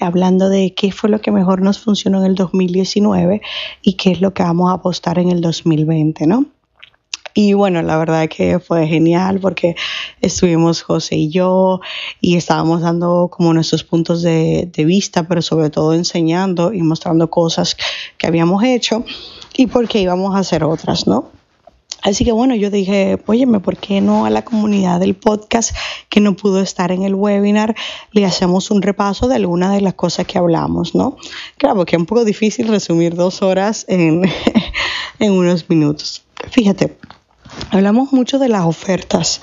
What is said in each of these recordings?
hablando de qué fue lo que mejor nos funcionó en el 2019 y qué es lo que vamos a apostar en el 2020, ¿no? Y bueno, la verdad que fue genial porque estuvimos José y yo y estábamos dando como nuestros puntos de, de, vista, pero sobre todo enseñando y mostrando cosas que habíamos hecho y por qué íbamos a hacer otras, ¿no? Así que bueno, yo dije, óyeme, ¿por qué no a la comunidad del podcast que no pudo estar en el webinar le hacemos un repaso de algunas de las cosas que hablamos, ¿no? Claro, porque es un poco difícil resumir dos horas en, en unos minutos. Fíjate, Hablamos mucho de las ofertas.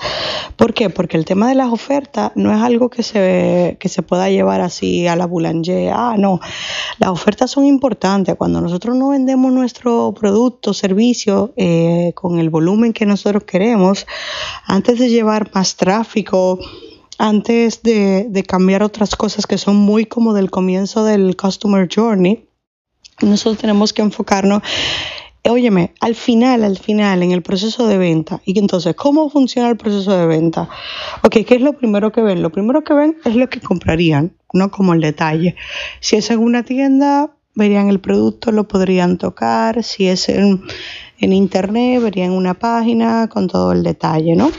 ¿Por qué? Porque el tema de las ofertas no es algo que se, que se pueda llevar así a la boulanger. Ah, no. Las ofertas son importantes. Cuando nosotros no vendemos nuestro producto, servicio eh, con el volumen que nosotros queremos, antes de llevar más tráfico, antes de, de cambiar otras cosas que son muy como del comienzo del Customer Journey, nosotros tenemos que enfocarnos óyeme, al final, al final, en el proceso de venta, y entonces, ¿cómo funciona el proceso de venta? Ok, ¿qué es lo primero que ven? Lo primero que ven es lo que comprarían, no como el detalle. Si es en una tienda, verían el producto, lo podrían tocar. Si es en, en internet, verían una página con todo el detalle, ¿no?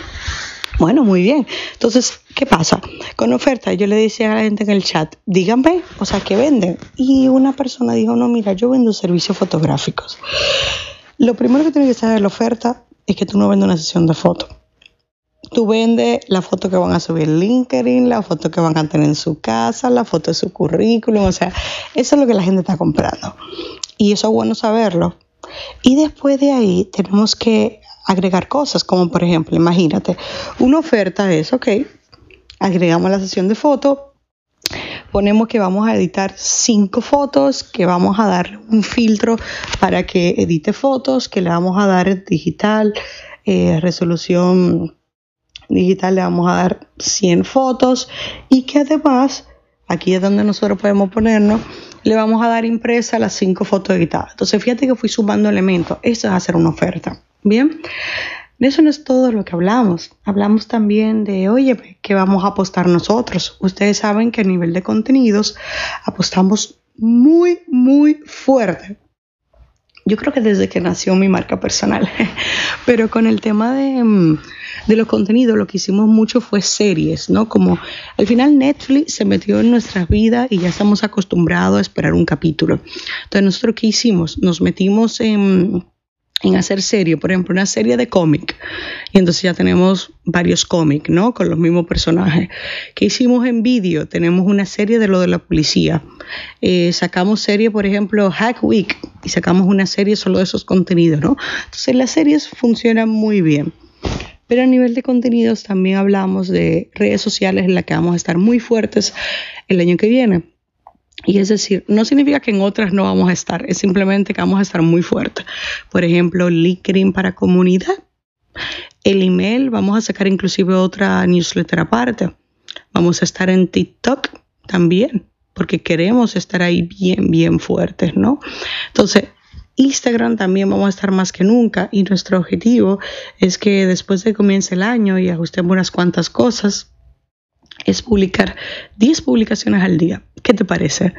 Bueno, muy bien. Entonces, ¿qué pasa? Con oferta, yo le decía a la gente en el chat, díganme, o sea, ¿qué venden? Y una persona dijo, no, mira, yo vendo servicios fotográficos. Lo primero que tiene que saber la oferta es que tú no vendes una sesión de fotos. Tú vendes la foto que van a subir en LinkedIn, la foto que van a tener en su casa, la foto de su currículum, o sea, eso es lo que la gente está comprando. Y eso es bueno saberlo. Y después de ahí tenemos que agregar cosas, como por ejemplo, imagínate, una oferta es, ok, agregamos la sesión de fotos, ponemos que vamos a editar cinco fotos, que vamos a dar un filtro para que edite fotos, que le vamos a dar digital, eh, resolución digital, le vamos a dar 100 fotos y que además, aquí es donde nosotros podemos ponernos, le vamos a dar impresa las cinco fotos editadas. Entonces, fíjate que fui sumando elementos. Eso es hacer una oferta. Bien, eso no es todo lo que hablamos. Hablamos también de, oye, ¿qué vamos a apostar nosotros? Ustedes saben que a nivel de contenidos apostamos muy, muy fuerte. Yo creo que desde que nació mi marca personal. Pero con el tema de, mm, de los contenidos, lo que hicimos mucho fue series, ¿no? Como al final Netflix se metió en nuestras vidas y ya estamos acostumbrados a esperar un capítulo. Entonces, nosotros, ¿qué hicimos? Nos metimos en en hacer serie, por ejemplo, una serie de cómic. Y entonces ya tenemos varios cómics, ¿no? Con los mismos personajes. ¿Qué hicimos en vídeo? Tenemos una serie de lo de la policía. Eh, sacamos serie, por ejemplo, Hack Week, y sacamos una serie solo de esos contenidos, ¿no? Entonces las series funcionan muy bien. Pero a nivel de contenidos también hablamos de redes sociales en las que vamos a estar muy fuertes el año que viene. Y es decir, no significa que en otras no vamos a estar, es simplemente que vamos a estar muy fuertes. Por ejemplo, LinkedIn para comunidad. El email, vamos a sacar inclusive otra newsletter aparte. Vamos a estar en TikTok también, porque queremos estar ahí bien, bien fuertes, ¿no? Entonces, Instagram también vamos a estar más que nunca y nuestro objetivo es que después de que comience el año y ajustemos unas cuantas cosas, es publicar 10 publicaciones al día. ¿Qué te parece?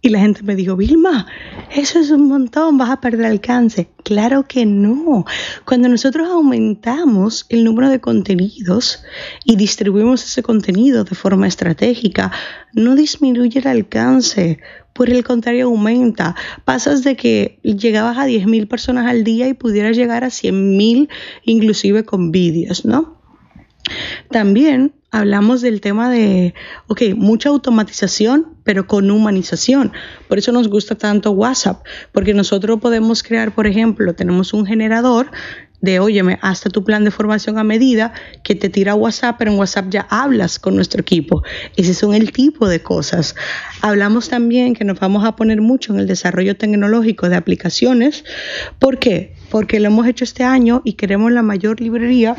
Y la gente me dijo, Vilma, eso es un montón, vas a perder alcance. Claro que no. Cuando nosotros aumentamos el número de contenidos y distribuimos ese contenido de forma estratégica, no disminuye el alcance. Por el contrario, aumenta. Pasas de que llegabas a 10.000 personas al día y pudieras llegar a 100.000 inclusive con vídeos, ¿no? También hablamos del tema de, ok, mucha automatización, pero con humanización. Por eso nos gusta tanto WhatsApp, porque nosotros podemos crear, por ejemplo, tenemos un generador de, óyeme, hasta tu plan de formación a medida que te tira WhatsApp, pero en WhatsApp ya hablas con nuestro equipo. Ese son el tipo de cosas. Hablamos también que nos vamos a poner mucho en el desarrollo tecnológico de aplicaciones. ¿Por qué? porque lo hemos hecho este año y queremos la mayor librería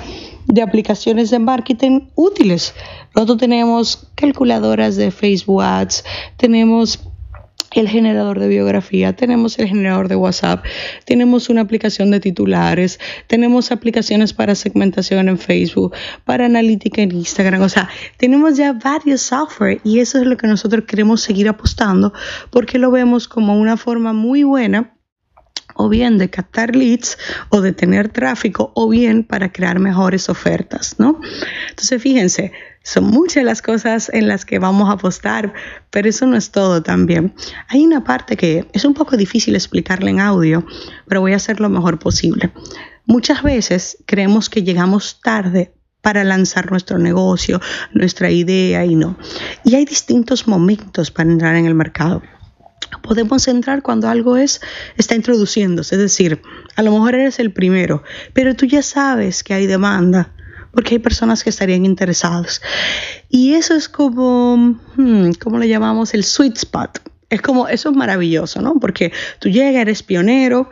de aplicaciones de marketing útiles. Nosotros tenemos calculadoras de Facebook Ads, tenemos el generador de biografía, tenemos el generador de WhatsApp, tenemos una aplicación de titulares, tenemos aplicaciones para segmentación en Facebook, para analítica en Instagram, o sea, tenemos ya varios software y eso es lo que nosotros queremos seguir apostando porque lo vemos como una forma muy buena o bien de captar leads o de tener tráfico o bien para crear mejores ofertas, ¿no? Entonces, fíjense, son muchas las cosas en las que vamos a apostar, pero eso no es todo también. Hay una parte que es un poco difícil explicarle en audio, pero voy a hacer lo mejor posible. Muchas veces creemos que llegamos tarde para lanzar nuestro negocio, nuestra idea y no. Y hay distintos momentos para entrar en el mercado podemos entrar cuando algo es está introduciéndose, es decir, a lo mejor eres el primero, pero tú ya sabes que hay demanda porque hay personas que estarían interesadas. Y eso es como, hmm, ¿cómo le llamamos? El sweet spot. Es como, eso es maravilloso, ¿no? Porque tú llegas, eres pionero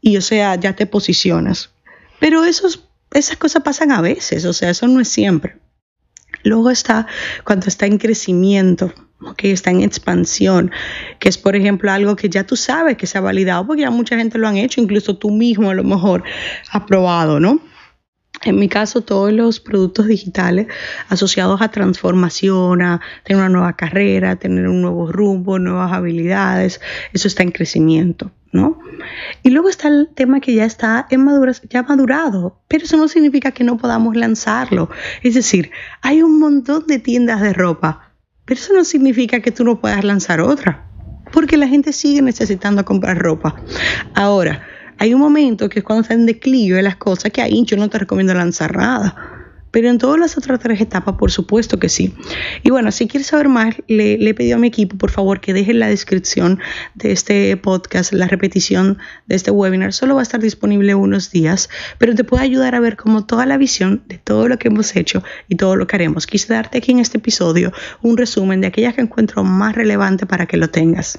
y, o sea, ya te posicionas. Pero esos, esas cosas pasan a veces, o sea, eso no es siempre. Luego está cuando está en crecimiento, que está en expansión, que es por ejemplo algo que ya tú sabes que se ha validado, porque ya mucha gente lo han hecho, incluso tú mismo a lo mejor has probado, ¿no? En mi caso, todos los productos digitales asociados a transformación, a tener una nueva carrera, tener un nuevo rumbo, nuevas habilidades, eso está en crecimiento, ¿no? Y luego está el tema que ya está en ya madurado, pero eso no significa que no podamos lanzarlo. Es decir, hay un montón de tiendas de ropa, pero eso no significa que tú no puedas lanzar otra, porque la gente sigue necesitando comprar ropa. Ahora, hay un momento que es cuando está en declive las cosas que ahí yo no te recomiendo lanzar nada. Pero en todas las otras tres etapas, por supuesto que sí. Y bueno, si quieres saber más, le, le he pedido a mi equipo, por favor, que deje en la descripción de este podcast la repetición de este webinar. Solo va a estar disponible unos días, pero te puede ayudar a ver como toda la visión de todo lo que hemos hecho y todo lo que haremos. Quise darte aquí en este episodio un resumen de aquellas que encuentro más relevante para que lo tengas.